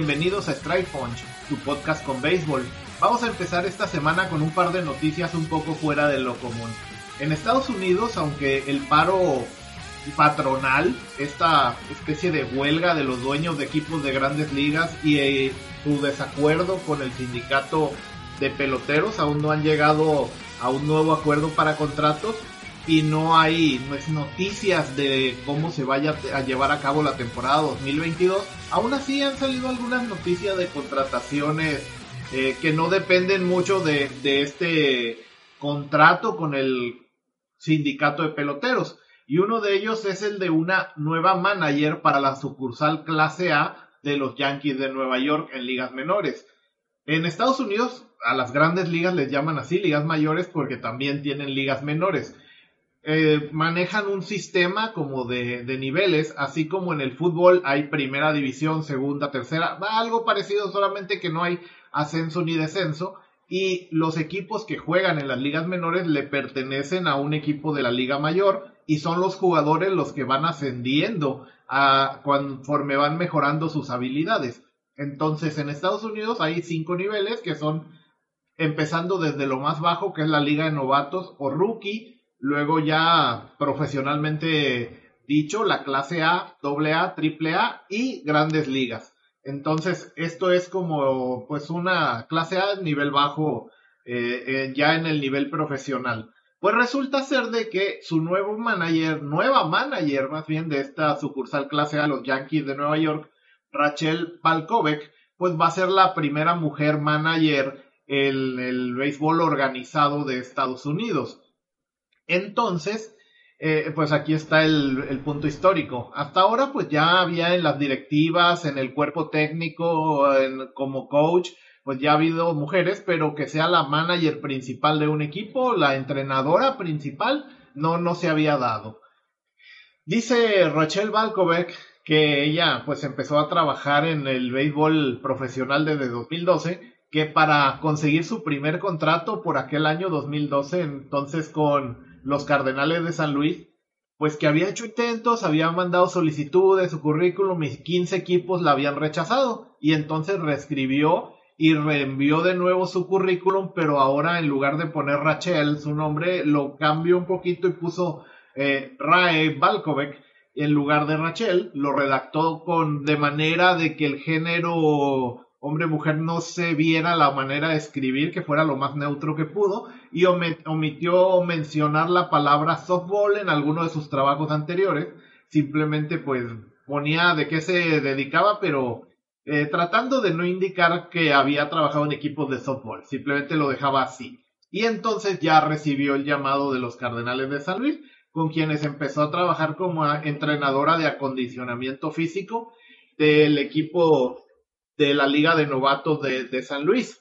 Bienvenidos a Strike Punch, tu podcast con béisbol. Vamos a empezar esta semana con un par de noticias un poco fuera de lo común. En Estados Unidos, aunque el paro patronal, esta especie de huelga de los dueños de equipos de grandes ligas y eh, su desacuerdo con el sindicato de peloteros aún no han llegado a un nuevo acuerdo para contratos y no hay noticias de cómo se vaya a llevar a cabo la temporada 2022. Aún así han salido algunas noticias de contrataciones eh, que no dependen mucho de, de este contrato con el sindicato de peloteros. Y uno de ellos es el de una nueva manager para la sucursal clase A de los Yankees de Nueva York en ligas menores. En Estados Unidos a las grandes ligas les llaman así, ligas mayores, porque también tienen ligas menores. Eh, manejan un sistema como de, de, niveles, así como en el fútbol hay primera división, segunda, tercera, algo parecido, solamente que no hay ascenso ni descenso, y los equipos que juegan en las ligas menores le pertenecen a un equipo de la liga mayor, y son los jugadores los que van ascendiendo a, conforme van mejorando sus habilidades. Entonces, en Estados Unidos hay cinco niveles que son empezando desde lo más bajo, que es la liga de novatos o rookie, luego ya profesionalmente dicho, la clase A, doble A, triple A y grandes ligas. Entonces, esto es como pues una clase A nivel bajo, eh, ya en el nivel profesional. Pues resulta ser de que su nuevo manager, nueva manager más bien de esta sucursal clase A, los Yankees de Nueva York, Rachel Palkovec, pues va a ser la primera mujer manager en el béisbol organizado de Estados Unidos. Entonces, eh, pues aquí está el, punto histórico. Hasta ahora, pues ya había en las directivas, en el cuerpo técnico, como coach, pues ya ha habido mujeres, pero que sea la manager principal de un equipo, la entrenadora principal, no, no se había dado. Dice Rachel Balkovec que ella pues empezó a trabajar en el béisbol profesional desde 2012, que para conseguir su primer contrato por aquel año 2012, entonces con los Cardenales de San Luis, pues que había hecho intentos, había mandado solicitudes, su currículum y 15 equipos la habían rechazado. Y entonces reescribió y reenvió de nuevo su currículum, pero ahora en lugar de poner Rachel, su nombre, lo cambió un poquito y puso eh, Rae Balkovec en lugar de Rachel, lo redactó con de manera de que el género hombre-mujer no se viera la manera de escribir, que fuera lo más neutro que pudo, y omitió mencionar la palabra softball en alguno de sus trabajos anteriores, simplemente pues ponía de qué se dedicaba, pero eh, tratando de no indicar que había trabajado en equipos de softball, simplemente lo dejaba así. Y entonces ya recibió el llamado de los Cardenales de San Luis, con quienes empezó a trabajar como entrenadora de acondicionamiento físico del equipo de la Liga de Novatos de, San Luis.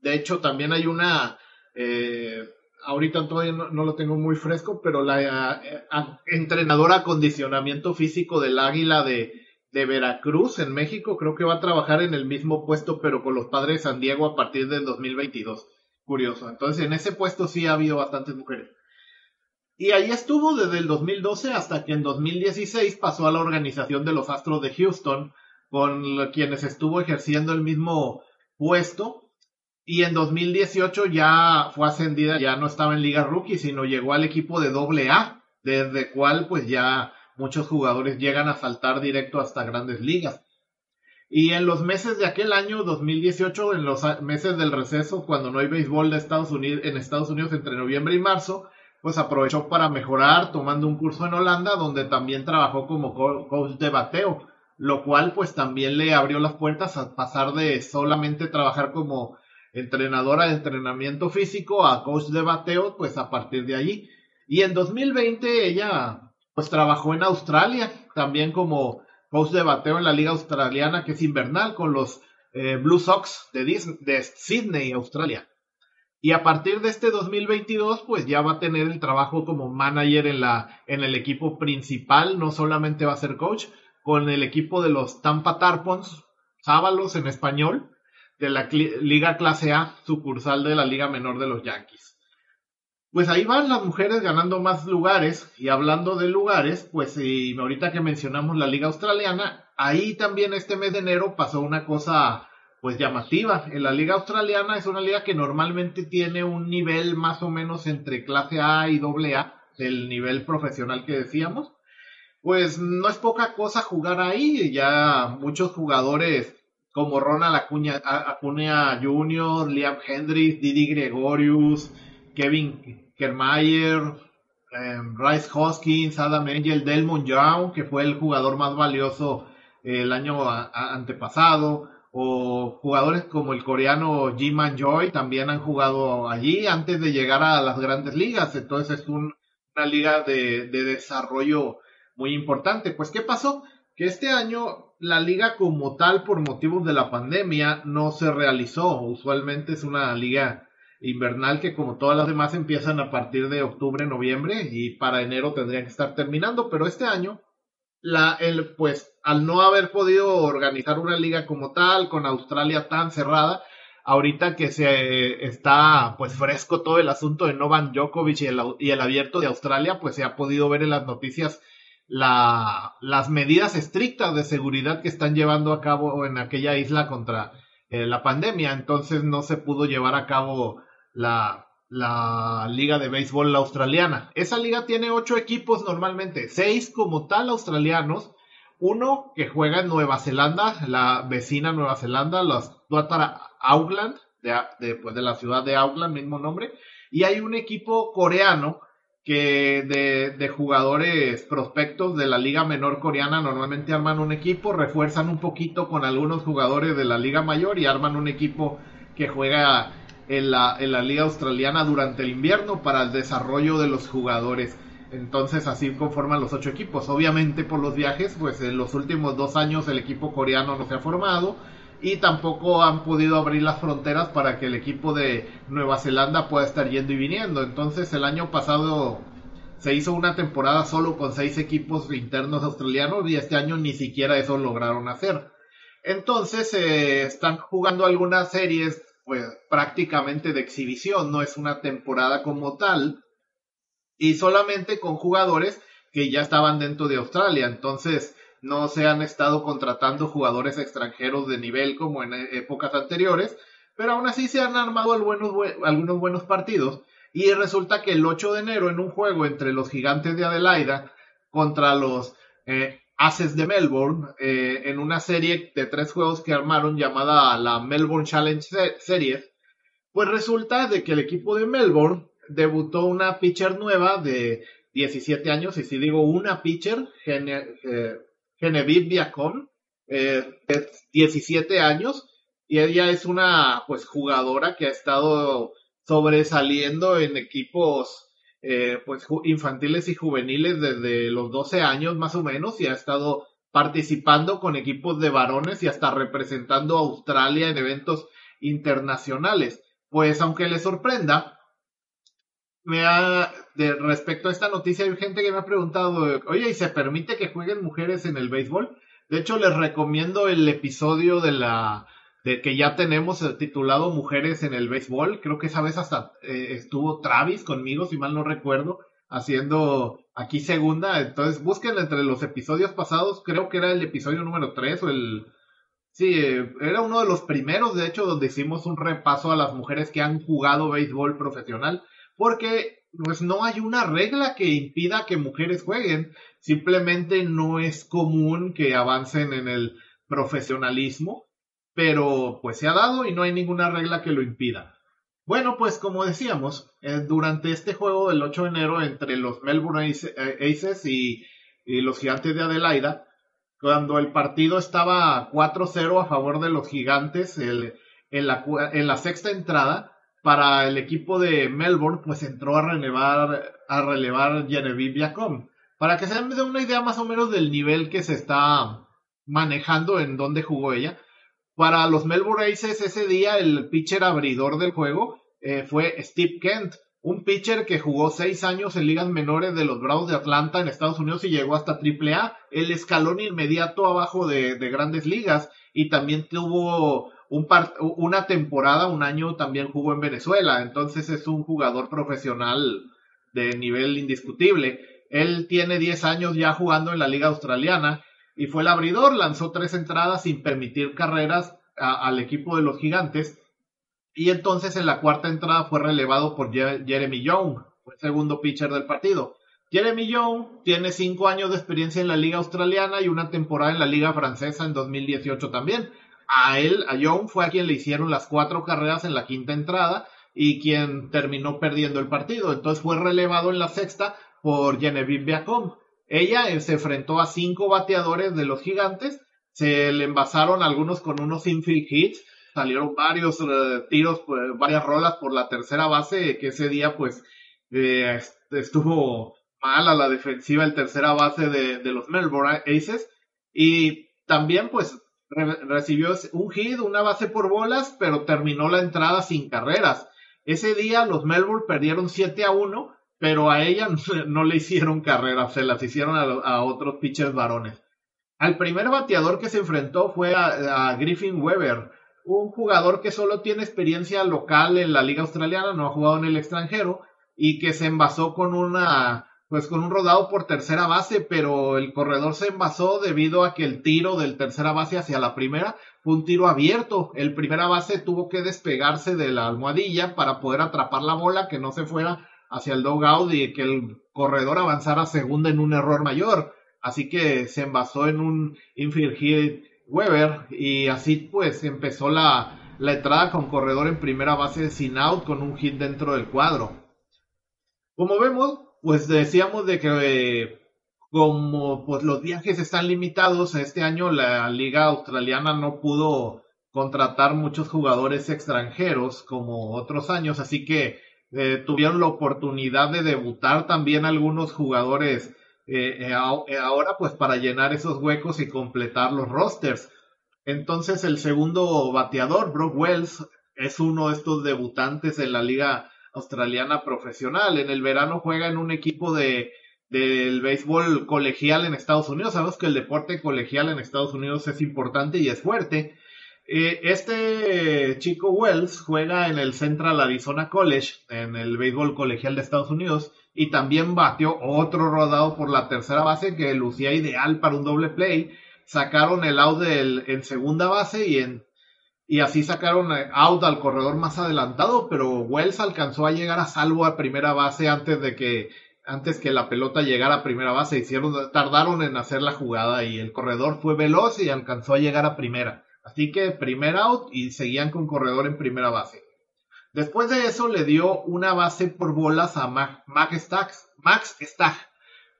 De hecho, también hay una, eh, ahorita todavía no, lo tengo muy fresco, pero la eh, entrenadora acondicionamiento físico del Águila de, de Veracruz en México, creo que va a trabajar en el mismo puesto, pero con los padres de San Diego a partir del 2022. Curioso. Entonces, en ese puesto sí ha habido bastantes mujeres. Y ahí estuvo desde el 2012 hasta que en 2016 pasó a la organización de los Astros de Houston, con quienes estuvo ejerciendo el mismo puesto. Y en 2018 ya fue ascendida, ya no estaba en Liga Rookie, sino llegó al equipo de doble A, desde cual pues ya muchos jugadores llegan a saltar directo hasta grandes ligas. Y en los meses de aquel año 2018, en los meses del receso, cuando no hay béisbol de Estados Unidos, en Estados Unidos entre noviembre y marzo, pues aprovechó para mejorar tomando un curso en Holanda, donde también trabajó como coach de bateo lo cual pues también le abrió las puertas a pasar de solamente trabajar como entrenadora de entrenamiento físico a coach de bateo, pues a partir de allí. Y en 2020 ella pues trabajó en Australia, también como coach de bateo en la liga australiana que es invernal con los eh, Blue Sox de, de Sydney, Australia. Y a partir de este 2022, pues ya va a tener el trabajo como manager en la en el equipo principal, no solamente va a ser coach, con el equipo de los Tampa Tarpons, Sábalos en español, de la Liga Clase A, sucursal de la Liga Menor de los Yankees. pues ahí van las mujeres ganando más lugares y hablando de lugares, pues y ahorita que mencionamos la liga australiana, ahí también este mes de enero pasó una cosa pues llamativa. En la liga australiana es una liga que normalmente tiene un nivel más o menos entre clase A y doble A del nivel profesional que decíamos. Pues no es poca cosa jugar ahí, ya muchos jugadores como Ronald Acuña, Jr., Liam Hendricks, Didi Gregorius, Kevin Kermayer, em, Rice Hoskins, Adam Angel, Delmon Young, que fue el jugador más valioso el año antepasado, o jugadores como el coreano Jiman Joy también han jugado allí antes de llegar a las grandes ligas, entonces es una liga de, de desarrollo muy importante. Pues, ¿qué pasó? Que este año la liga como tal, por motivos de la pandemia, no se realizó. Usualmente es una liga invernal que como todas las demás empiezan a partir de octubre, noviembre y para enero tendrían que estar terminando, pero este año la el pues al no haber podido organizar una liga como tal con Australia tan cerrada, ahorita que se está pues fresco todo el asunto de Novan Djokovic y el, y el abierto de Australia, pues se ha podido ver en las noticias la, las medidas estrictas de seguridad que están llevando a cabo en aquella isla contra eh, la pandemia. Entonces no se pudo llevar a cabo la, la liga de béisbol australiana. Esa liga tiene ocho equipos normalmente, seis como tal australianos, uno que juega en Nueva Zelanda, la vecina Nueva Zelanda, los Tuatara Auckland, de, pues de la ciudad de Auckland, mismo nombre, y hay un equipo coreano que de, de, jugadores prospectos de la liga menor coreana normalmente arman un equipo, refuerzan un poquito con algunos jugadores de la liga mayor y arman un equipo que juega en la, en la liga australiana durante el invierno para el desarrollo de los jugadores. Entonces así conforman los ocho equipos. Obviamente por los viajes, pues en los últimos dos años el equipo coreano no se ha formado y tampoco han podido abrir las fronteras para que el equipo de Nueva Zelanda pueda estar yendo y viniendo. Entonces el año pasado se hizo una temporada solo con seis equipos internos australianos y este año ni siquiera eso lograron hacer. Entonces eh, están jugando algunas series pues prácticamente de exhibición, no es una temporada como tal y solamente con jugadores que ya estaban dentro de Australia. Entonces no se han estado contratando jugadores extranjeros de nivel como en épocas anteriores, pero aún así se han armado algunos, buenos partidos. Y resulta que el 8 de enero en un juego entre los gigantes de Adelaida contra los eh, Aces de Melbourne, eh, en una serie de tres juegos que armaron llamada la Melbourne Challenge Series, pues resulta de que el equipo de Melbourne debutó una pitcher nueva de 17 años, y si digo una pitcher, eh, Genevieve Viacom, eh, 17 años, y ella es una pues jugadora que ha estado sobresaliendo en equipos eh, pues infantiles y juveniles desde los 12 años más o menos y ha estado participando con equipos de varones y hasta representando a Australia en eventos internacionales. Pues aunque le sorprenda, me ha, de respecto a esta noticia, hay gente que me ha preguntado, oye, ¿y se permite que jueguen mujeres en el béisbol? De hecho, les recomiendo el episodio de la, de que ya tenemos titulado Mujeres en el béisbol. Creo que esa vez hasta eh, estuvo Travis conmigo, si mal no recuerdo, haciendo aquí segunda. Entonces, busquen entre los episodios pasados, creo que era el episodio número 3 o el... Sí, eh, era uno de los primeros, de hecho, donde hicimos un repaso a las mujeres que han jugado béisbol profesional porque pues no hay una regla que impida que mujeres jueguen, simplemente no es común que avancen en el profesionalismo, pero pues se ha dado y no hay ninguna regla que lo impida. Bueno, pues como decíamos, eh, durante este juego del 8 de enero entre los Melbourne Aces y, los Gigantes de Adelaida, cuando el partido estaba 4-0 a favor de los Gigantes en la sexta entrada, para el equipo de Melbourne, pues entró a relevar, a relevar Genevieve Viacom. Para que se den una idea más o menos del nivel que se está manejando en donde jugó ella. Para los Melbourne Aces ese día el pitcher abridor del juego eh, fue Steve Kent, un pitcher que jugó seis años en ligas menores de los Bravos de Atlanta en Estados Unidos y llegó hasta AAA, el escalón inmediato abajo de, de grandes ligas y también tuvo un una temporada, un año también jugó en Venezuela, entonces es un jugador profesional de nivel indiscutible. Él tiene 10 años ya jugando en la liga australiana y fue el abridor, lanzó tres entradas sin permitir carreras al equipo de los gigantes y entonces en la cuarta entrada fue relevado por Jeremy Young, fue el segundo pitcher del partido. Jeremy Young tiene cinco años de experiencia en la liga australiana y una temporada en la liga francesa en 2018 también. A él, a Young, fue a quien le hicieron las cuatro carreras en la quinta entrada y quien terminó perdiendo el partido. Entonces fue relevado en la sexta por Genevieve Biacom. Ella eh, se enfrentó a cinco bateadores de los gigantes, se le envasaron algunos con unos infield hits, salieron varios eh, tiros, pues, varias rolas por la tercera base, que ese día pues eh, estuvo mal a la defensiva el tercera base de, de los Melbourne Aces y también pues recibió un hit, una base por bolas, pero terminó la entrada sin carreras. Ese día los Melbourne perdieron 7 a 1, pero a ella no, le hicieron carreras, se las hicieron a, otros pitchers varones. Al primer bateador que se enfrentó fue a Griffin Weber, un jugador que solo tiene experiencia local en la liga australiana, no ha jugado en el extranjero y que se envasó con una pues con un rodado por tercera base, pero el corredor se envasó debido a que el tiro del tercera base hacia la primera fue un tiro abierto. El primera base tuvo que despegarse de la almohadilla para poder atrapar la bola, que no se fuera hacia el dugout y que el corredor avanzara segunda en un error mayor. Así que se envasó en un infield Weber y así pues empezó la, la entrada con corredor en primera base sin out con un hit dentro del cuadro. Como vemos, pues decíamos de que como pues los viajes están limitados, este año la liga australiana no pudo contratar muchos jugadores extranjeros como otros años, así que eh, tuvieron la oportunidad de debutar también algunos jugadores eh, eh, ahora pues para llenar esos huecos y completar los rosters. Entonces el segundo bateador, Brock Wells, es uno de estos debutantes en la liga australiana profesional. En el verano juega en un equipo de del béisbol colegial en Estados Unidos. Sabemos que el deporte colegial en Estados Unidos es importante y es fuerte. Eh, este chico Wells juega en el Central Arizona College, en el béisbol colegial de Estados Unidos, y también batió otro rodado por la tercera base que lucía ideal para un doble play. Sacaron el out en segunda base y en y así sacaron eh, out al corredor más adelantado, pero Wells alcanzó a llegar a salvo a primera base antes de que antes que la pelota llegara a primera base, hicieron tardaron en hacer la jugada y el corredor fue veloz y alcanzó a llegar a primera. Así que primer out y seguían con corredor en primera base. Después de eso le dio una base por bolas a Max Stagg,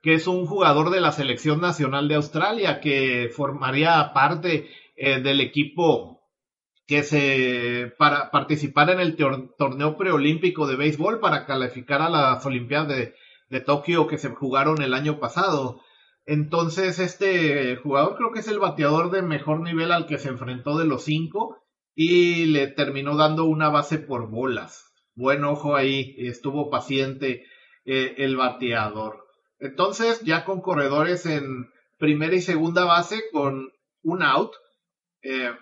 que es un jugador de la selección nacional de Australia que formaría parte eh, del equipo que se para participar en el torneo preolímpico de béisbol para calificar a las Olimpiadas de, de, Tokio que se jugaron el año pasado. Entonces, este jugador creo que es el bateador de mejor nivel al que se enfrentó de los cinco y le terminó dando una base por bolas. Buen ojo ahí, estuvo paciente eh, el bateador. Entonces, ya con corredores en primera y segunda base con un out, eh,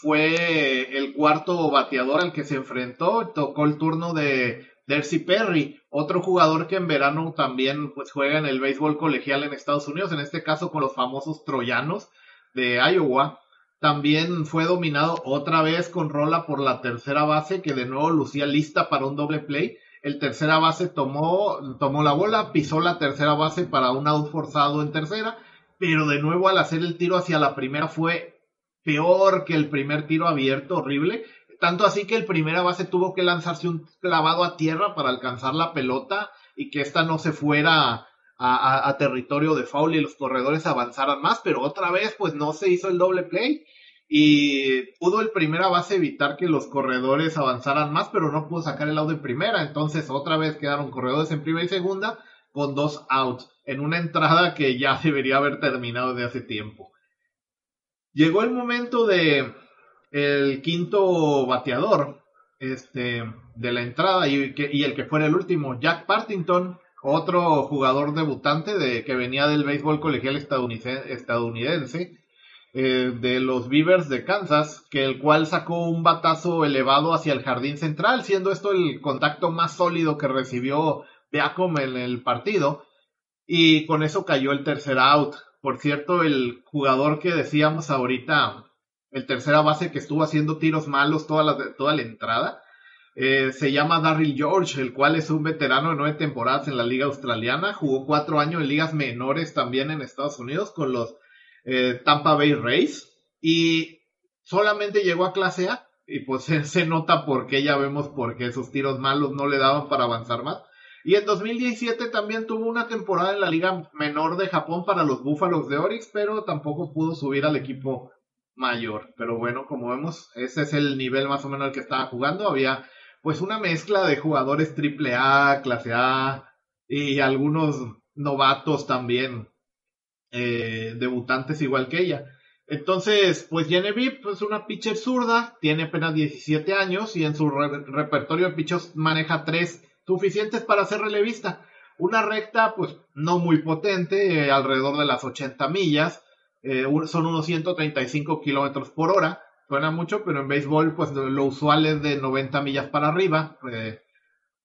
fue el cuarto bateador al que se enfrentó, tocó el turno de Dercy Perry, otro jugador que en verano también pues juega en el béisbol colegial en Estados Unidos, en este caso con los famosos troyanos de Iowa. También fue dominado otra vez con rola por la tercera base, que de nuevo lucía lista para un doble play. El tercera base tomó, tomó la bola, pisó la tercera base para un out forzado en tercera, pero de nuevo al hacer el tiro hacia la primera fue peor que el primer tiro abierto, horrible. Tanto así que el primera base tuvo que lanzarse un clavado a tierra para alcanzar la pelota y que esta no se fuera a, territorio de foul y los corredores avanzaran más, pero otra vez pues no se hizo el doble play y pudo el primera base evitar que los corredores avanzaran más, pero no pudo sacar el out de primera, entonces otra vez quedaron corredores en primera y segunda con dos outs en una entrada que ya debería haber terminado de hace tiempo. Llegó el momento de el quinto bateador este, de la entrada y, el que fuera el último, Jack Partington, otro jugador debutante de, que venía del béisbol colegial estadounidense, eh, de los Beavers de Kansas, que el cual sacó un batazo elevado hacia el jardín central, siendo esto el contacto más sólido que recibió Beacom en el partido, y con eso cayó el tercer out. Por cierto, el jugador que decíamos ahorita, el tercera base que estuvo haciendo tiros malos toda la, toda la entrada, eh, se llama Darryl George, el cual es un veterano de nueve temporadas en la liga australiana, jugó cuatro años en ligas menores también en Estados Unidos con los eh, Tampa Bay Rays y solamente llegó a clase A y pues se, nota porque ya vemos por qué esos tiros malos no le daban para avanzar más. Y en 2017 también tuvo una temporada en la liga menor de Japón para los Búfalos de Orix, pero tampoco pudo subir al equipo mayor. Pero bueno, como vemos, ese es el nivel más o menos al que estaba jugando. Había pues una mezcla de jugadores triple A, clase A y algunos novatos también eh, debutantes igual que ella. Entonces, pues Genevieve es una pitcher zurda, tiene apenas 17 años y en su repertorio de pitchers maneja tres suficientes para ser relevista. Una recta, pues no muy potente, eh, alrededor de las 80 millas, eh, son unos 135 kilómetros por hora. Suena mucho, pero en béisbol, pues lo usual es de 90 millas para arriba.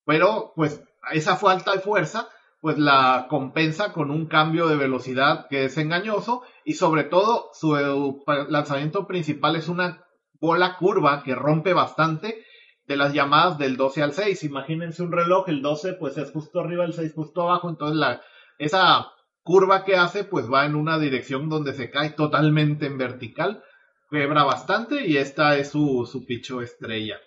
pero, pues, esa falta de fuerza pues la compensa con un cambio de velocidad que es engañoso y sobre todo su lanzamiento principal es una bola curva que rompe bastante de las llamadas del 12 al 6. Imagínense un reloj, el 12 pues es justo arriba, el 6 justo abajo, entonces la, esa curva que hace pues va en una dirección donde se cae totalmente en vertical, quebra bastante y esta es su, su picho estrella.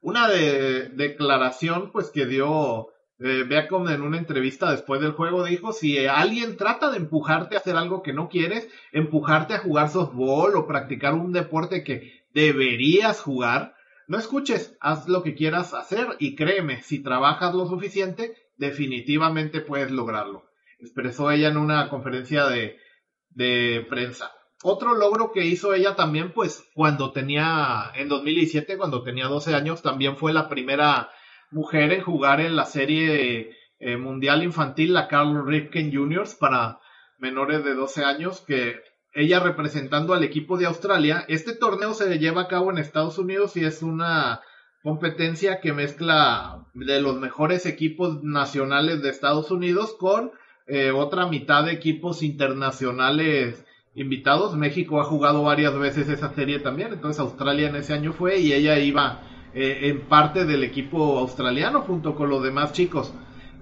Una de, declaración pues que dio eh, en una entrevista después del juego dijo, si alguien trata de empujarte a hacer algo que no quieres, empujarte a jugar softball o practicar un deporte que deberías jugar, no escuches, haz lo que quieras hacer y créeme, si trabajas lo suficiente, definitivamente puedes lograrlo. Expresó ella en una conferencia de, prensa. Otro logro que hizo ella también, pues cuando tenía, en 2017, cuando tenía 12 años, también fue la primera mujer en jugar en la serie eh, mundial infantil, la Carl Ripken Juniors, para menores de 12 años, que ella representando al equipo de Australia. Este torneo se lleva a cabo en Estados Unidos y es una competencia que mezcla de los mejores equipos nacionales de Estados Unidos con eh, otra mitad de equipos internacionales invitados. México ha jugado varias veces esa serie también, entonces Australia en ese año fue y ella iba eh, en parte del equipo australiano junto con los demás chicos.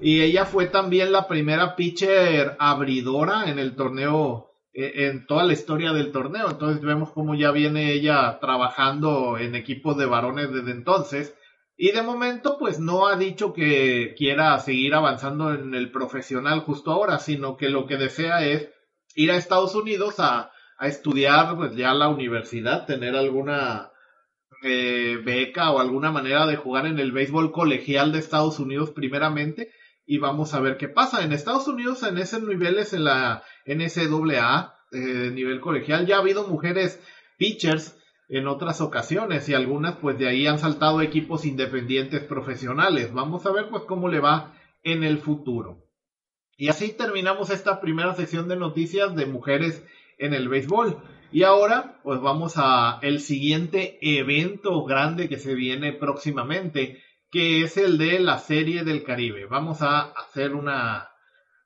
Y ella fue también la primera pitcher abridora en el torneo, en toda la historia del torneo. Entonces vemos cómo ya viene ella trabajando en equipos de varones desde entonces. Y de momento, pues no ha dicho que quiera seguir avanzando en el profesional justo ahora, sino que lo que desea es ir a Estados Unidos a, a estudiar pues ya la universidad, tener alguna eh, beca o alguna manera de jugar en el béisbol colegial de Estados Unidos primeramente y vamos a ver qué pasa. En Estados Unidos en esos niveles en la NCAA, eh, nivel colegial, ya ha habido mujeres pitchers en otras ocasiones y algunas pues de ahí han saltado equipos independientes profesionales. Vamos a ver pues cómo le va en el futuro. Y así terminamos esta primera sección de noticias de mujeres en el béisbol. Y ahora, pues vamos a el siguiente evento grande que se viene próximamente, que es el de la Serie del Caribe. Vamos a hacer una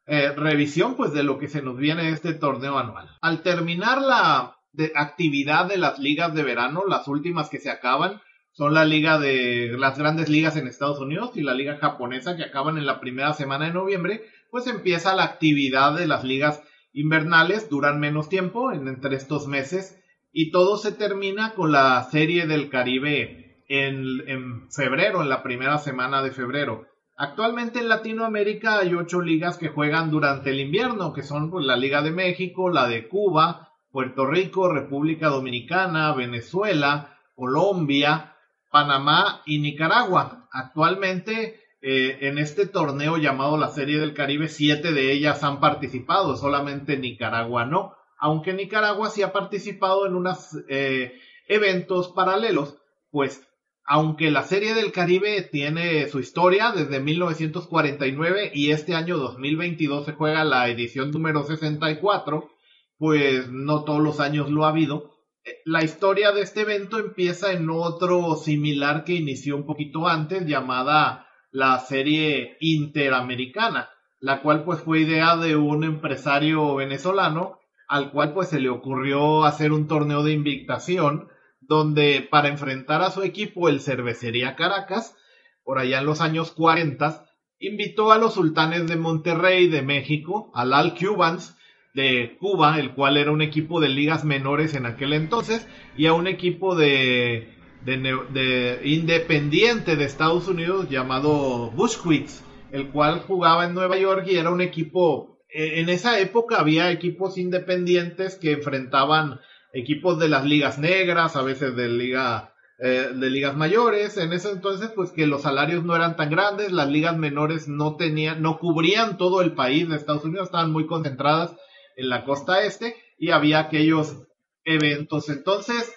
eh, revisión, pues, de lo que se nos viene este torneo anual. Al terminar la actividad de las ligas de verano, las últimas que se acaban son la liga de las grandes ligas en Estados Unidos y la liga japonesa que acaban en la primera semana de noviembre, pues empieza la actividad de las ligas invernales duran menos tiempo en, entre estos meses y todo se termina con la serie del Caribe en, febrero, en la primera semana de febrero. Actualmente en Latinoamérica hay ocho ligas que juegan durante el invierno, que son pues, la Liga de México, la de Cuba, Puerto Rico, República Dominicana, Venezuela, Colombia, Panamá y Nicaragua. Actualmente eh, en este torneo llamado la Serie del Caribe, siete de ellas han participado, solamente Nicaragua no, aunque Nicaragua sí ha participado en unos eh, eventos paralelos, pues aunque la Serie del Caribe tiene su historia desde 1949 y este año 2022 se juega la edición número 64, pues no todos los años lo ha habido. Eh, la historia de este evento empieza en otro similar que inició un poquito antes, llamada la serie interamericana, la cual pues fue idea de un empresario venezolano al cual pues se le ocurrió hacer un torneo de invictación donde para enfrentar a su equipo el Cervecería Caracas, por allá en los años 40, invitó a los sultanes de Monterrey de México, al Al Cubans de Cuba, el cual era un equipo de ligas menores en aquel entonces, y a un equipo de, de, independiente de Estados Unidos llamado Bushwicks, el cual jugaba en Nueva York y era un equipo eh, en esa época había equipos independientes que enfrentaban equipos de las ligas negras, a veces de liga eh, de ligas mayores. En ese entonces, pues que los salarios no eran tan grandes, las ligas menores no tenían, no cubrían todo el país de Estados Unidos, estaban muy concentradas en la costa este y había aquellos eventos. Entonces,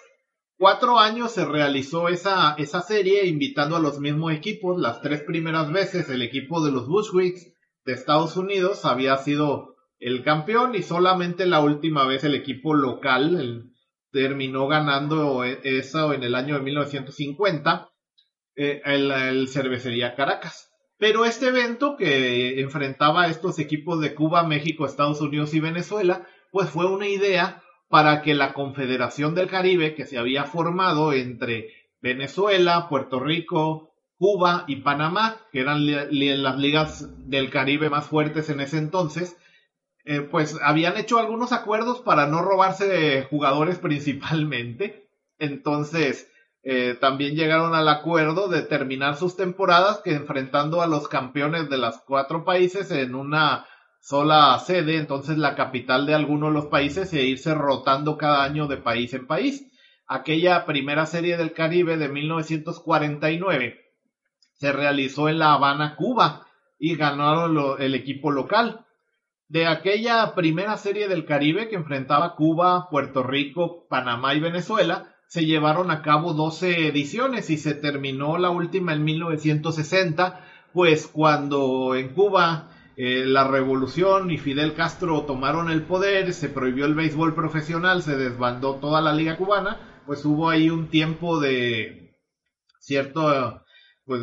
cuatro años se realizó esa, esa serie invitando a los mismos equipos. Las tres primeras veces el equipo de los Bushwicks de Estados Unidos había sido el campeón y solamente la última vez el equipo local terminó ganando eso en el año de 1950 eh, el, Cervecería Caracas. Pero este evento que enfrentaba a estos equipos de Cuba, México, Estados Unidos y Venezuela, pues fue una idea para que la Confederación del Caribe que se había formado entre Venezuela, Puerto Rico, Cuba y Panamá, que eran las ligas del Caribe más fuertes en ese entonces, eh, pues habían hecho algunos acuerdos para no robarse jugadores principalmente. Entonces, eh, también llegaron al acuerdo de terminar sus temporadas que enfrentando a los campeones de los cuatro países en una sola sede, entonces la capital de alguno de los países e irse rotando cada año de país en país. Aquella primera serie del Caribe de 1949 se realizó en La Habana, Cuba, y ganaron el equipo local. De aquella primera serie del Caribe que enfrentaba Cuba, Puerto Rico, Panamá y Venezuela, se llevaron a cabo 12 ediciones y se terminó la última en 1960, pues cuando en Cuba eh, la revolución y Fidel Castro tomaron el poder, se prohibió el béisbol profesional, se desbandó toda la liga cubana, pues hubo ahí un tiempo de cierto pues,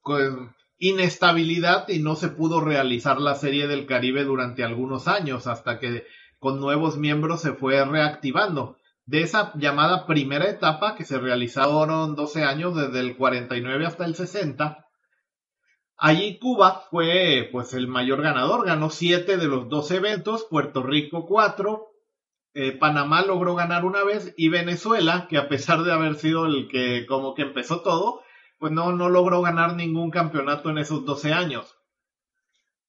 con inestabilidad y no se pudo realizar la serie del Caribe durante algunos años hasta que con nuevos miembros se fue reactivando. De esa llamada primera etapa que se realizaron 12 años desde el 49 hasta el 60, allí Cuba fue pues el mayor ganador, ganó 7 de los 12 eventos, Puerto Rico 4, eh, Panamá logró ganar una vez y Venezuela, que a pesar de haber sido el que como que empezó todo, pues no, no logró ganar ningún campeonato en esos 12 años.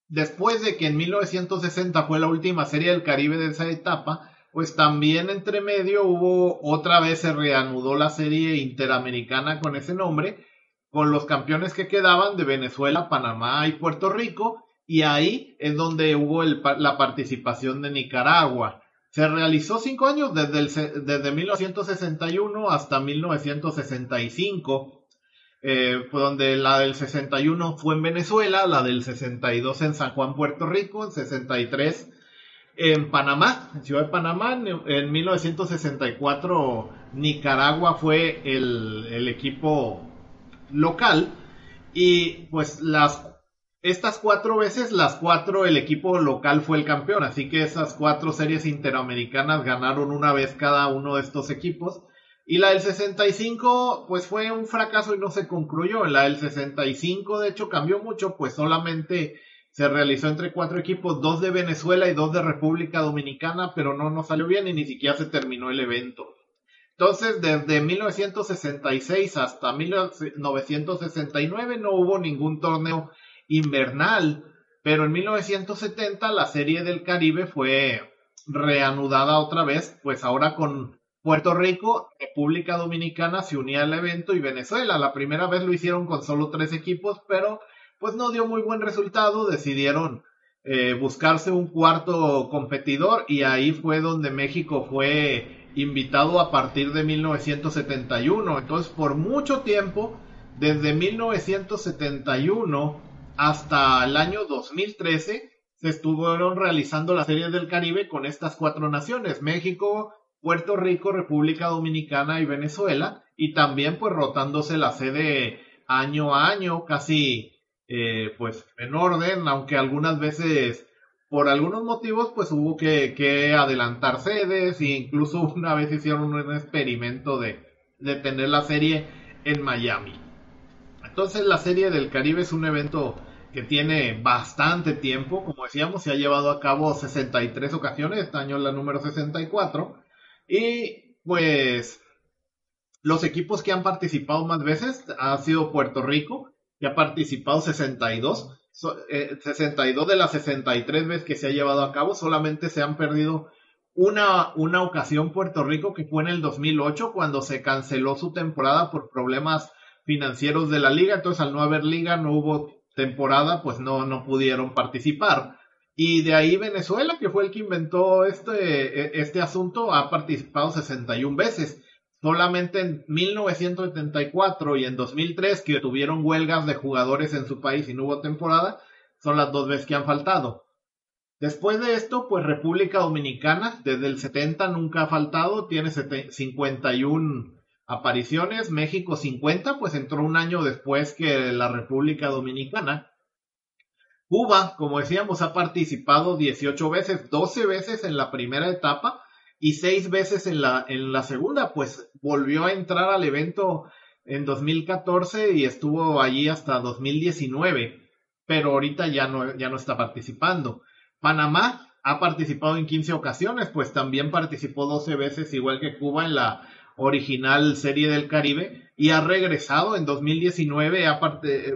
Después de que en 1960 fue la última serie del Caribe de esa etapa, pues también entre medio hubo otra vez se reanudó la serie interamericana con ese nombre, con los campeones que quedaban de Venezuela, Panamá y Puerto Rico, y ahí es donde hubo la participación de Nicaragua. Se realizó cinco años desde, el, desde 1961 hasta 1965 eh, donde la del 61 fue en Venezuela, la del 62 en San Juan, Puerto Rico, en 63 en Panamá, en Ciudad de Panamá, en 1964 Nicaragua fue el, el equipo local y pues las estas cuatro veces, las cuatro, el equipo local fue el campeón, así que esas cuatro series interamericanas ganaron una vez cada uno de estos equipos. Y la del 65, pues fue un fracaso y no se concluyó. La del 65, de hecho, cambió mucho, pues solamente se realizó entre cuatro equipos, dos de Venezuela y dos de República Dominicana, pero no, no salió bien y ni siquiera se terminó el evento. Entonces, desde 1966 hasta 1969 no hubo ningún torneo invernal, pero en 1970 la Serie del Caribe fue reanudada otra vez, pues ahora con Puerto Rico, República Dominicana se unía al evento y Venezuela. La primera vez lo hicieron con solo tres equipos, pero pues no dio muy buen resultado. Decidieron eh, buscarse un cuarto competidor y ahí fue donde México fue invitado a partir de 1971. Entonces, por mucho tiempo, desde 1971 hasta el año 2013, se estuvieron realizando las series del Caribe con estas cuatro naciones, México, Puerto Rico, República Dominicana y Venezuela, y también pues rotándose la sede año a año, casi eh, pues en orden, aunque algunas veces por algunos motivos pues hubo que, adelantar sedes e incluso una vez hicieron un experimento de, de tener la serie en Miami. Entonces la serie del Caribe es un evento que tiene bastante tiempo, como decíamos, se ha llevado a cabo 63 ocasiones, este año la número 64, y pues los equipos que han participado más veces ha sido Puerto Rico, que ha participado 62, 62 eh, de las 63 veces que se ha llevado a cabo, solamente se han perdido una, una ocasión Puerto Rico que fue en el 2008 cuando se canceló su temporada por problemas financieros de la liga, entonces al no haber liga no hubo temporada, pues no, no pudieron participar. Y de ahí Venezuela, que fue el que inventó este, e, este asunto, ha participado 61 veces. Solamente en 1974 y en 2003, que tuvieron huelgas de jugadores en su país y no hubo temporada, son las dos veces que han faltado. Después de esto, pues República Dominicana, desde el 70 nunca ha faltado, tiene 51 apariciones, México 50, pues entró un año después que la República Dominicana. Cuba, como decíamos, ha participado 18 veces, 12 veces en la primera etapa y 6 veces en la, en la segunda, pues volvió a entrar al evento en 2014 y estuvo allí hasta 2019, pero ahorita ya no, ya no está participando. Panamá ha participado en 15 ocasiones, pues también participó 12 veces, igual que Cuba, en la original Serie del Caribe y ha regresado en 2019,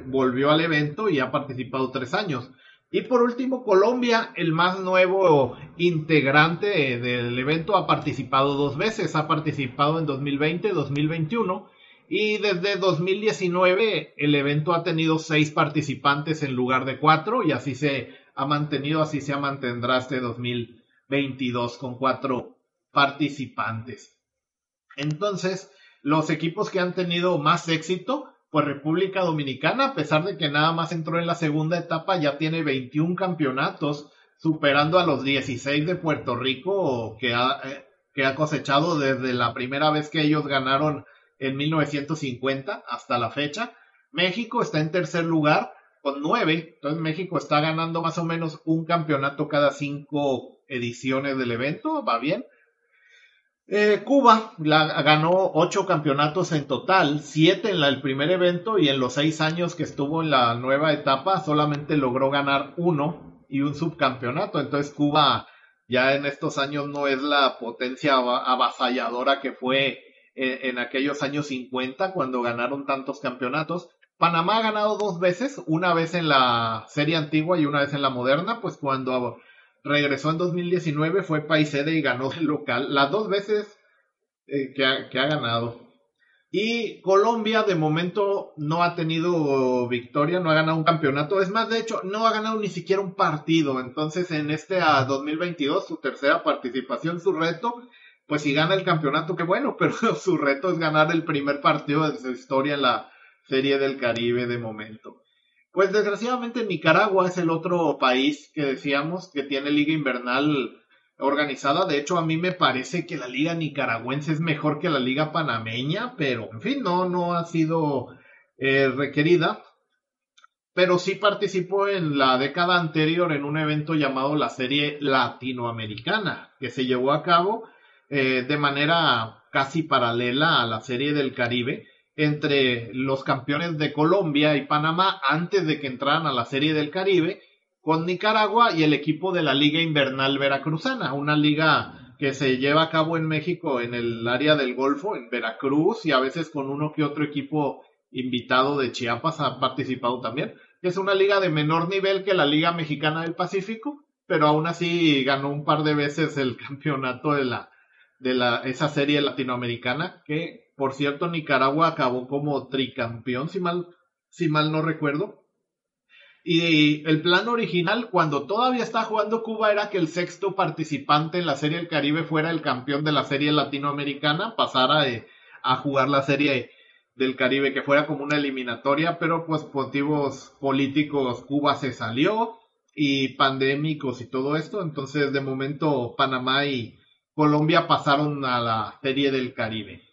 volvió al evento y ha participado tres años. Y por último, Colombia, el más nuevo integrante del evento, ha participado dos veces. Ha participado en 2020, 2021 y desde 2019 el evento ha tenido seis participantes en lugar de cuatro y así se ha mantenido, así se mantendrá este 2022 con cuatro participantes. Entonces, los equipos que han tenido más éxito, pues República Dominicana, a pesar de que nada más entró en la segunda etapa, ya tiene 21 campeonatos, superando a los 16 de Puerto Rico que ha, eh, que ha cosechado desde la primera vez que ellos ganaron en 1950 hasta la fecha. México está en tercer lugar con nueve, entonces México está ganando más o menos un campeonato cada cinco ediciones del evento, va bien. Eh, Cuba ganó ocho campeonatos en total, siete en el primer evento y en los seis años que estuvo en la nueva etapa solamente logró ganar uno y un subcampeonato. Entonces Cuba ya en estos años no es la potencia avasalladora que fue en, en aquellos años 50 cuando ganaron tantos campeonatos. Panamá ha ganado dos veces, una vez en la serie antigua y una vez en la moderna, pues cuando regresó en 2019, fue país sede y ganó el local las dos veces eh, que, ha, que ha ganado. Y Colombia de momento no ha tenido victoria, no ha ganado un campeonato. Es más, de hecho, no ha ganado ni siquiera un partido. Entonces, en este a 2022, su tercera participación, su reto, pues si gana el campeonato, qué bueno, pero su reto es ganar el primer partido de su historia en la Serie del Caribe de momento. Pues desgraciadamente Nicaragua es el otro país que decíamos que tiene liga invernal organizada. De hecho, a mí me parece que la liga nicaragüense es mejor que la liga panameña, pero en fin, no, no ha sido eh, requerida. Pero sí participó en la década anterior en un evento llamado la Serie Latinoamericana, que se llevó a cabo eh, de manera casi paralela a la Serie del Caribe entre los campeones de Colombia y Panamá antes de que entraran a la Serie del Caribe con Nicaragua y el equipo de la Liga Invernal Veracruzana, una liga que se lleva a cabo en México en el área del Golfo, en Veracruz y a veces con uno que otro equipo invitado de Chiapas ha participado también. Es una liga de menor nivel que la Liga Mexicana del Pacífico, pero aún así ganó un par de veces el campeonato de la de la esa serie latinoamericana que por cierto, Nicaragua acabó como tricampeón, si mal, si mal no recuerdo. Y el plan original, cuando todavía estaba jugando Cuba, era que el sexto participante en la Serie del Caribe fuera el campeón de la Serie Latinoamericana, pasara eh, a jugar la Serie del Caribe, que fuera como una eliminatoria, pero pues motivos políticos Cuba se salió y pandémicos y todo esto. Entonces, de momento, Panamá y Colombia pasaron a la Serie del Caribe.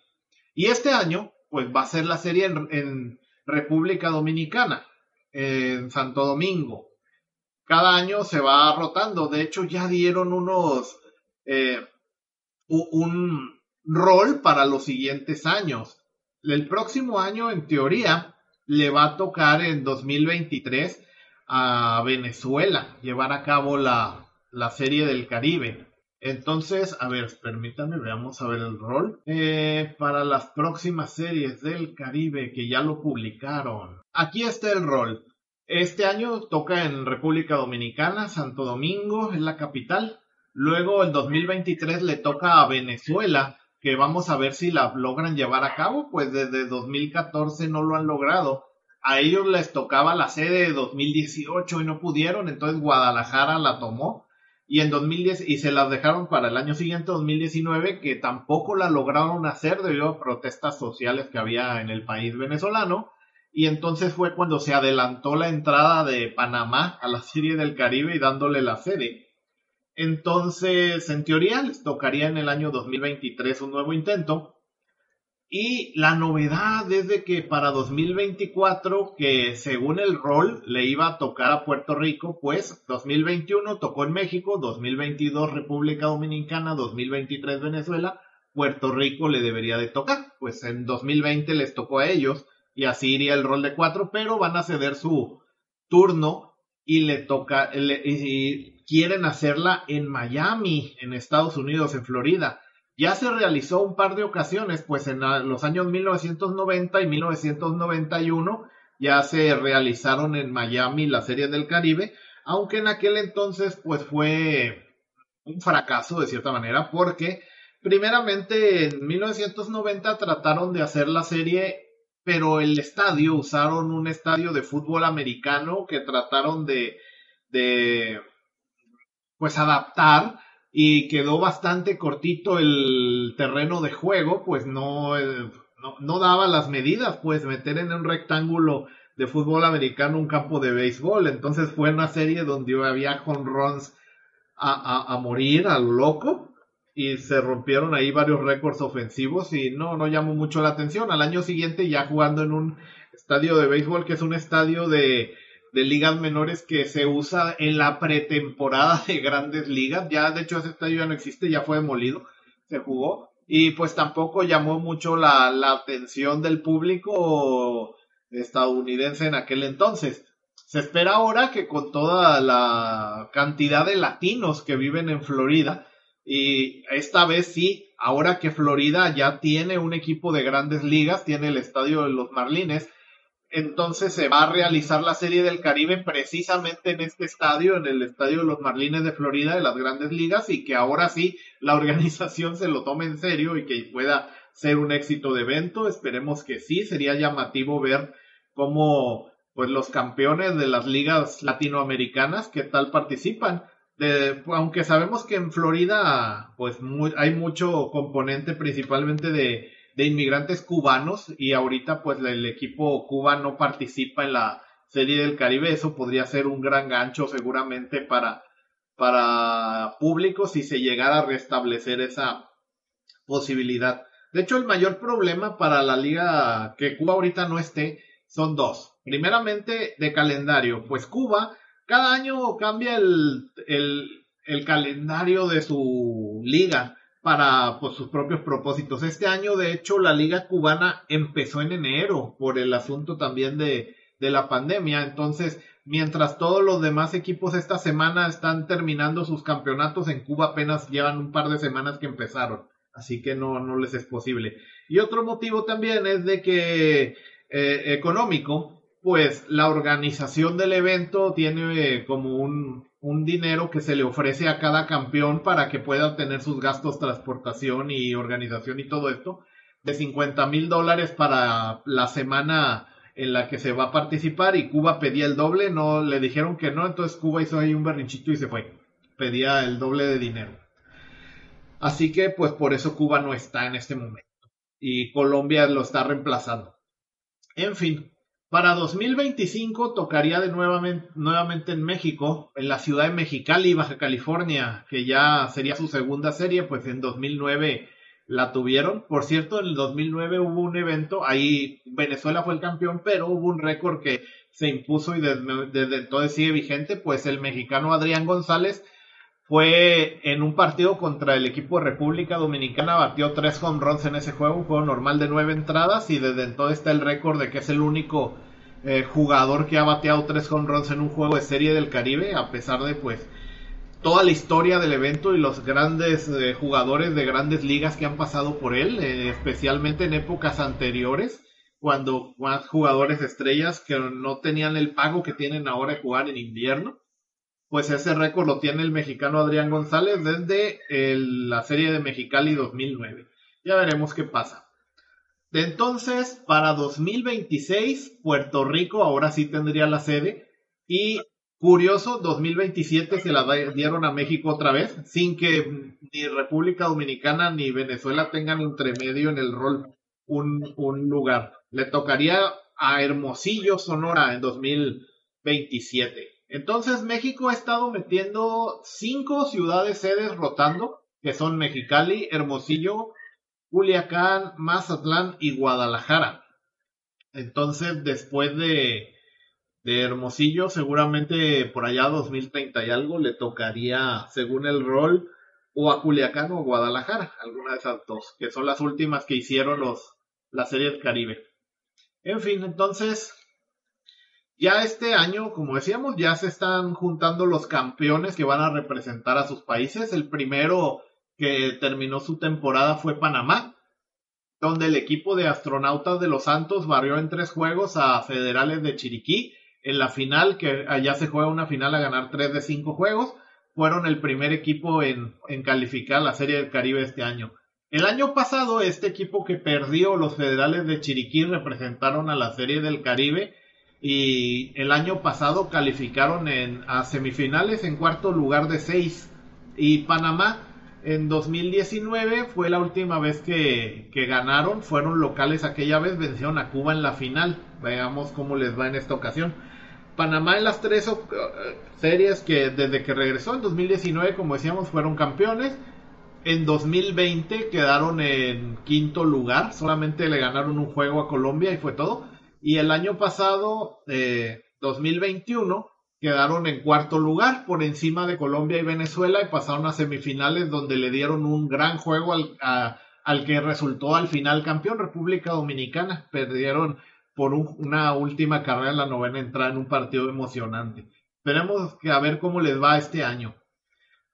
Y este año, pues va a ser la serie en, República Dominicana, en Santo Domingo. Cada año se va rotando. De hecho, ya dieron unos, eh, un rol para los siguientes años. El próximo año, en teoría, le va a tocar en 2023 a Venezuela llevar a cabo la, la serie del Caribe. Entonces, a ver, permítanme, veamos a ver el rol. Eh, para las próximas series del Caribe que ya lo publicaron. Aquí está el rol. Este año toca en República Dominicana, Santo Domingo, es la capital. Luego, el 2023 le toca a Venezuela, que vamos a ver si la logran llevar a cabo, pues desde 2014 no lo han logrado. A ellos les tocaba la sede de 2018 y no pudieron, entonces Guadalajara la tomó y en 2010 y se las dejaron para el año siguiente 2019 que tampoco la lograron hacer debido a protestas sociales que había en el país venezolano y entonces fue cuando se adelantó la entrada de Panamá a la Serie del Caribe y dándole la sede. Entonces, en teoría les tocaría en el año 2023 un nuevo intento, y la novedad es de que para 2024, que según el rol le iba a tocar a Puerto Rico, pues 2021 tocó en México, 2022 República Dominicana, 2023 Venezuela, Puerto Rico le debería de tocar. Pues en 2020 les tocó a ellos y así iría el rol de cuatro, pero van a ceder su turno y le toca, y quieren hacerla en Miami, en Estados Unidos, en Florida ya se realizó un par de ocasiones, pues en los años 1990 y 1991 ya se realizaron en Miami la Serie del Caribe, aunque en aquel entonces pues fue un fracaso de cierta manera porque primeramente en 1990 trataron de hacer la serie pero el estadio usaron un estadio de fútbol americano que trataron de de pues adaptar y quedó bastante cortito el terreno de juego, pues no, eh, no, daba las medidas, pues meter en un rectángulo de fútbol americano un campo de béisbol, entonces fue una serie donde había con runs a, a, morir, a lo loco, y se rompieron ahí varios récords ofensivos y no, no llamó mucho la atención. Al año siguiente ya jugando en un estadio de béisbol que es un estadio de de ligas menores que se usa en la pretemporada de grandes ligas. Ya, de hecho, ese estadio ya no existe, ya fue demolido, se jugó. Y pues tampoco llamó mucho la, la atención del público estadounidense en aquel entonces. Se espera ahora que con toda la cantidad de latinos que viven en Florida, y esta vez sí, ahora que Florida ya tiene un equipo de grandes ligas, tiene el estadio de los Marlines, entonces se va a realizar la Serie del Caribe precisamente en este estadio, en el estadio de los Marlines de Florida de las grandes ligas y que ahora sí la organización se lo tome en serio y que pueda ser un éxito de evento. Esperemos que sí, sería llamativo ver cómo pues los campeones de las ligas latinoamericanas qué tal participan. De, aunque sabemos que en Florida pues hay mucho componente principalmente de de inmigrantes cubanos y ahorita pues el equipo cubano participa en la Serie del Caribe. Eso podría ser un gran gancho seguramente para, para público si se llegara a restablecer esa posibilidad. De hecho, el mayor problema para la liga que Cuba ahorita no esté son dos. Primeramente, de calendario. Pues Cuba cada año cambia el, el, el calendario de su liga para pues, sus propios propósitos. Este año, de hecho, la liga cubana empezó en enero por el asunto también de, de la pandemia. Entonces, mientras todos los demás equipos esta semana están terminando sus campeonatos, en Cuba apenas llevan un par de semanas que empezaron. Así que no, no les es posible. Y otro motivo también es de que eh, económico, pues la organización del evento tiene eh, como un, un dinero que se le ofrece a cada campeón para que pueda tener sus gastos transportación y organización y todo esto de 50 mil dólares para la semana en la que se va a participar y Cuba pedía el doble, no le dijeron que no, entonces Cuba hizo ahí un berrinchito y se fue, pedía el doble de dinero. Así que pues por eso Cuba no está en este momento y Colombia lo está reemplazando. En fin, Para 2025 tocaría de nuevamente, nuevamente en México, en la ciudad de Mexicali, Baja California, que ya sería su segunda serie, pues en 2009 la tuvieron. Por cierto, en el 2009 hubo un evento, ahí Venezuela fue el campeón, pero hubo un récord que se impuso y desde, desde entonces sigue vigente, pues el mexicano Adrián González fue en un partido contra el equipo de República Dominicana, batió tres home runs en ese juego, un juego normal de nueve entradas y desde entonces está el récord de que es el único eh, jugador que ha bateado tres home runs en un juego de serie del Caribe, a pesar de pues toda la historia del evento y los grandes eh, jugadores de grandes ligas que han pasado por él, eh, especialmente en épocas anteriores, cuando más jugadores estrellas que no tenían el pago que tienen ahora de jugar en invierno. Pues ese récord lo tiene el mexicano Adrián González desde la serie de Mexicali 2009. Ya veremos qué pasa. De entonces, para 2026, Puerto Rico ahora sí tendría la sede. Y curioso, 2027 se la dieron a México otra vez, sin que ni República Dominicana ni Venezuela tengan entre medio en el rol un, un lugar. Le tocaría a Hermosillo, Sonora, en 2027. Entonces México ha estado metiendo cinco ciudades sedes rotando, que son Mexicali, Hermosillo, Culiacán, Mazatlán y Guadalajara. Entonces, después de, de Hermosillo, seguramente por allá 2030 y algo le tocaría, según el rol, o a Culiacán o a Guadalajara, alguna de esas dos, que son las últimas que hicieron los, la serie del Caribe. En fin, entonces, ya este año, como decíamos, ya se están juntando los campeones que van a representar a sus países. El primero que terminó su temporada fue Panamá, donde el equipo de astronautas de los Santos barrió en tres juegos a Federales de Chiriquí. En la final, que allá se juega una final a ganar tres de cinco juegos, fueron el primer equipo en, en calificar la Serie del Caribe este año. El año pasado, este equipo que perdió los Federales de Chiriquí representaron a la Serie del Caribe y el año pasado calificaron en, a semifinales en cuarto lugar de seis. Y Panamá en 2019 fue la última vez que, ganaron, fueron locales aquella vez, vencieron a Cuba en la final. Veamos cómo les va en esta ocasión. Panamá en las tres eh, series que desde que regresó en 2019, como decíamos, fueron campeones. En 2020 quedaron en quinto lugar, solamente le ganaron un juego a Colombia y fue todo. Y el año pasado, eh, 2021, quedaron en cuarto lugar por encima de Colombia y Venezuela y pasaron a semifinales donde le dieron un gran juego al, al que resultó al final campeón República Dominicana. Perdieron por una última carrera en la novena entrada en un partido emocionante. Esperemos que a ver cómo les va este año.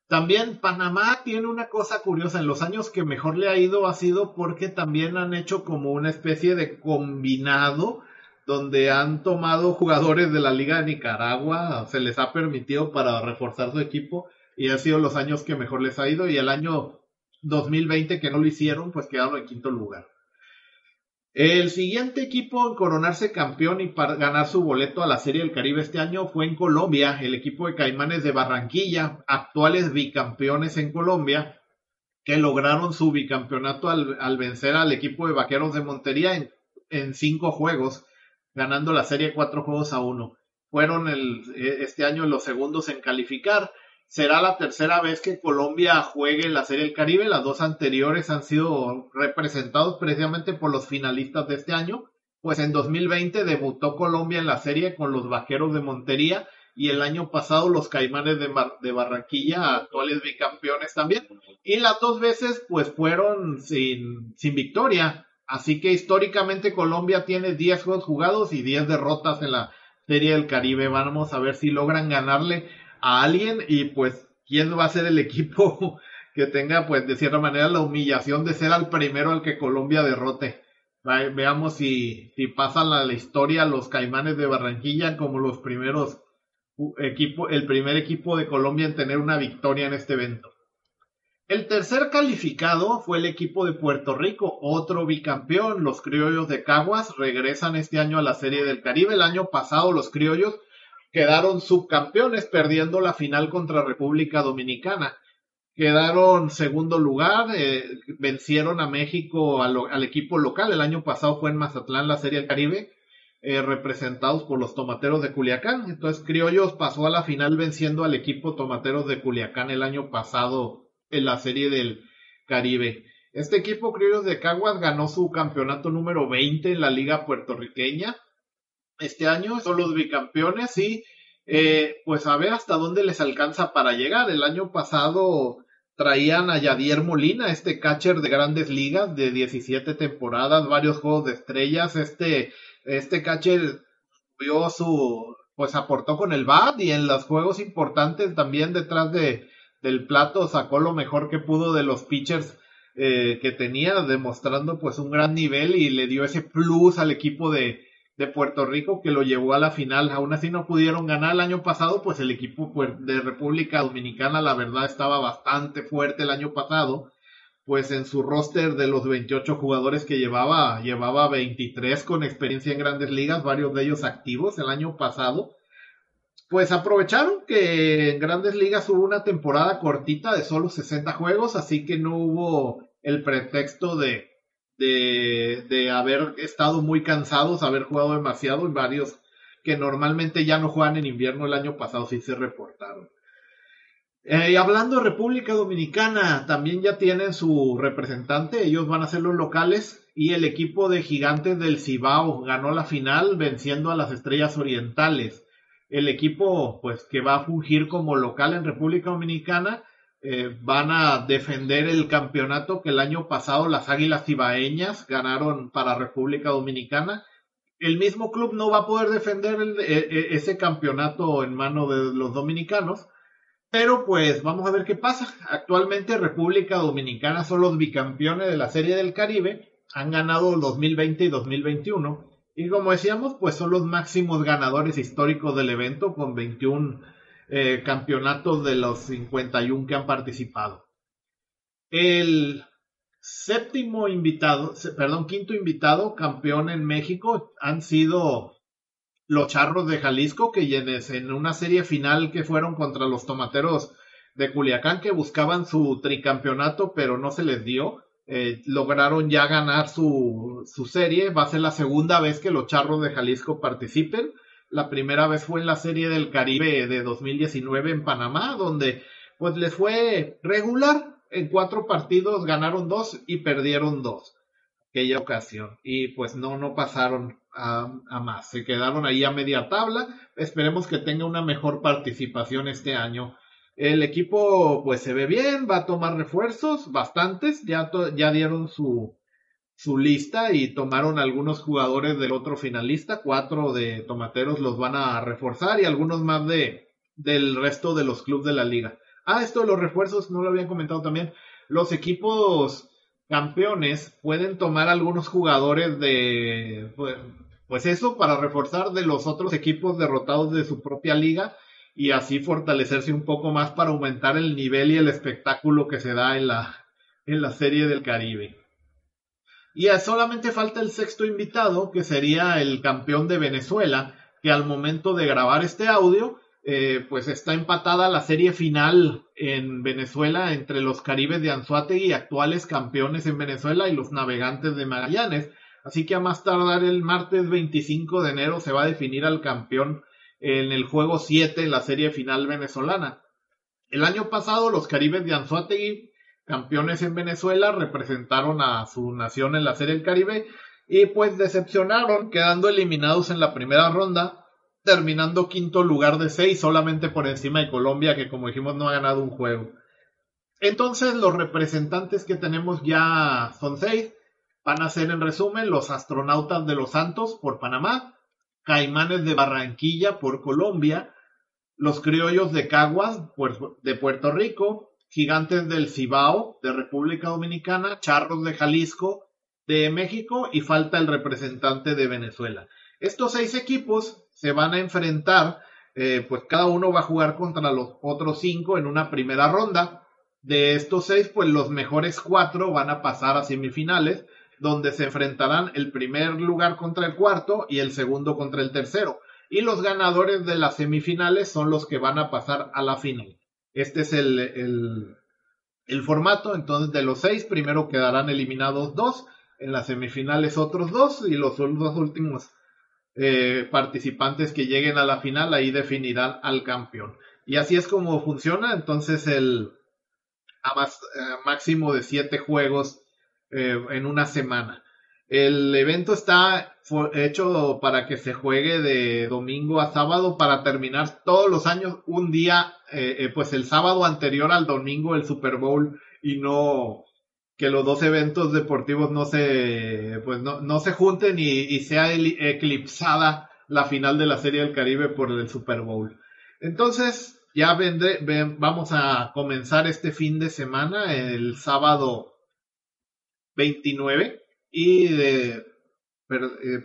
También Panamá tiene una cosa curiosa. En los años que mejor le ha ido ha sido porque también han hecho como una especie de combinado donde han tomado jugadores de la Liga de Nicaragua, se les ha permitido para reforzar su equipo y ha sido los años que mejor les ha ido y el año 2020 que no lo hicieron, pues quedaron en quinto lugar. El siguiente equipo en coronarse campeón y para ganar su boleto a la Serie del Caribe este año fue en Colombia, el equipo de Caimanes de Barranquilla, actuales bicampeones en Colombia, que lograron su bicampeonato al, vencer al equipo de Vaqueros de Montería en, en cinco juegos ganando la serie cuatro juegos a uno. Fueron el, e, este año los segundos en calificar. Será la tercera vez que Colombia juegue la Serie del Caribe. Las dos anteriores han sido representados precisamente por los finalistas de este año. Pues en 2020 debutó Colombia en la serie con los Vaqueros de Montería y el año pasado los Caimanes de, de, Barranquilla, actuales bicampeones también. Y las dos veces pues fueron sin, sin victoria. Así que históricamente Colombia tiene 10 juegos jugados y 10 derrotas en la Serie del Caribe. Vamos a ver si logran ganarle a alguien y pues quién va a ser el equipo que tenga pues de cierta manera la humillación de ser al primero al que Colombia derrote. Veamos si, si pasan a la historia los Caimanes de Barranquilla como los primeros equipo, el primer equipo de Colombia en tener una victoria en este evento. El tercer calificado fue el equipo de Puerto Rico, otro bicampeón. Los criollos de Caguas regresan este año a la Serie del Caribe. El año pasado los criollos quedaron subcampeones perdiendo la final contra República Dominicana. Quedaron segundo lugar, eh, vencieron a México al, equipo local. El año pasado fue en Mazatlán la Serie del Caribe. eh, representados por los Tomateros de Culiacán. Entonces Criollos pasó a la final venciendo al equipo Tomateros de Culiacán el año pasado en la serie del Caribe. Este equipo Criollos de Caguas ganó su campeonato número 20 en la liga puertorriqueña. Este año son los bicampeones y eh, pues a ver hasta dónde les alcanza para llegar. El año pasado traían a Yadier Molina, este catcher de grandes ligas de 17 temporadas, varios juegos de estrellas. Este, este catcher vio su, pues aportó con el bat y en los juegos importantes también detrás de, del plato sacó lo mejor que pudo de los pitchers eh, que tenía, demostrando pues un gran nivel y le dio ese plus al equipo de, de Puerto Rico que lo llevó a la final. Aún así no pudieron ganar el año pasado, pues el equipo de República Dominicana la verdad estaba bastante fuerte el año pasado. Pues en su roster de los 28 jugadores que llevaba, llevaba 23 con experiencia en grandes ligas, varios de ellos activos el año pasado. Pues aprovecharon que en grandes ligas hubo una temporada cortita de solo 60 juegos, así que no hubo el pretexto de, de, haber estado muy cansados, haber jugado demasiado y varios que normalmente ya no juegan en invierno el año pasado sí se reportaron. Eh, hablando de República Dominicana, también ya tienen su representante, ellos van a ser los locales y el equipo de gigantes del Cibao ganó la final venciendo a las Estrellas Orientales. El equipo pues que va a fungir como local en República Dominicana eh, van a defender el campeonato que el año pasado las Águilas Cibaeñas ganaron para República Dominicana. El mismo club no va a poder defender e, e, ese campeonato en mano de los dominicanos, pero pues vamos a ver qué pasa. Actualmente República Dominicana son los bicampeones de la Serie del Caribe, han ganado 2020 y 2021 y como decíamos, pues son los máximos ganadores históricos del evento con 21 eh, campeonatos de los 51 que han participado. El séptimo invitado, perdón, quinto invitado campeón en México han sido los Charros de Jalisco, que en una serie final que fueron contra los Tomateros de Culiacán, que buscaban su tricampeonato, pero no se les dio. Eh, lograron ya ganar su, su serie. Va a ser la segunda vez que los Charros de Jalisco participen. La primera vez fue en la Serie del Caribe de 2019 en Panamá, donde pues les fue regular. En cuatro partidos ganaron dos y perdieron dos aquella ocasión. Y pues no, no pasaron a, a, más. Se quedaron ahí a media tabla. Esperemos que tenga una mejor participación este año. El equipo pues se ve bien, va a tomar refuerzos, bastantes. Ya, ya dieron su, su lista y tomaron algunos jugadores del otro finalista, cuatro de Tomateros los van a reforzar y algunos más de del resto de los clubes de la liga. Ah, esto de los refuerzos no lo habían comentado también. Los equipos campeones pueden tomar algunos jugadores de pues, pues eso para reforzar de los otros equipos derrotados de su propia liga y así fortalecerse un poco más para aumentar el nivel y el espectáculo que se da en la en la serie del Caribe. Y solamente falta el sexto invitado, que sería el campeón de Venezuela, que al momento de grabar este audio, eh, pues está empatada la serie final en Venezuela entre los Caribes de Anzuategui, actuales campeones en Venezuela, y los Navegantes de Magallanes. Así que a más tardar el martes 25 de enero se va a definir al campeón en el juego 7 en la serie final venezolana. El año pasado los Caribes de Anzuategui campeones en Venezuela, representaron a su nación en la Serie del Caribe y pues decepcionaron, quedando eliminados en la primera ronda, terminando quinto lugar de seis, solamente por encima de Colombia, que como dijimos no ha ganado un juego. Entonces los representantes que tenemos ya son seis, van a ser en resumen los astronautas de los Santos por Panamá, Caimanes de Barranquilla por Colombia, los criollos de Caguas de Puerto Rico, Gigantes del Cibao de República Dominicana, Charros de Jalisco de México y falta el representante de Venezuela. Estos seis equipos se van a enfrentar, eh, pues cada uno va a jugar contra los otros cinco en una primera ronda. De estos seis, pues los mejores cuatro van a pasar a semifinales, donde se enfrentarán el primer lugar contra el cuarto y el segundo contra el tercero. Y los ganadores de las semifinales son los que van a pasar a la final. Este es el, el, formato. Entonces, de los seis, primero quedarán eliminados dos. En las semifinales otros dos. Y los dos últimos eh, participantes que lleguen a la final, ahí definirán al campeón. Y así es como funciona. Entonces el a más, eh, máximo de siete juegos eh, en una semana. El evento está hecho para que se juegue de domingo a sábado para terminar todos los años un día, eh, pues el sábado anterior al domingo el Super Bowl y no que los dos eventos deportivos no se pues no, no se junten y, y sea eclipsada la final de la Serie del Caribe por el Super Bowl. Entonces, ya vendré, vamos a comenzar este fin de semana, el sábado 29, y de, eh,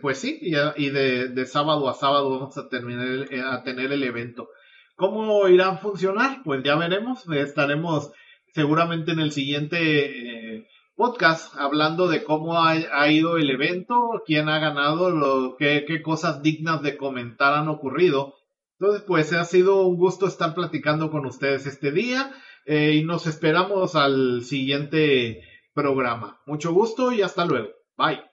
pues sí, y, de, sábado a sábado vamos a, terminar, a tener el evento. ¿Cómo irá a funcionar? Pues ya veremos, estaremos seguramente en el siguiente eh, podcast hablando de cómo ha, ido el evento, quién ha ganado, lo, qué, qué cosas dignas de comentar han ocurrido entonces, pues ha sido un gusto estar platicando con ustedes este día eh, y nos esperamos al siguiente programa. Mucho gusto y hasta luego. Bye.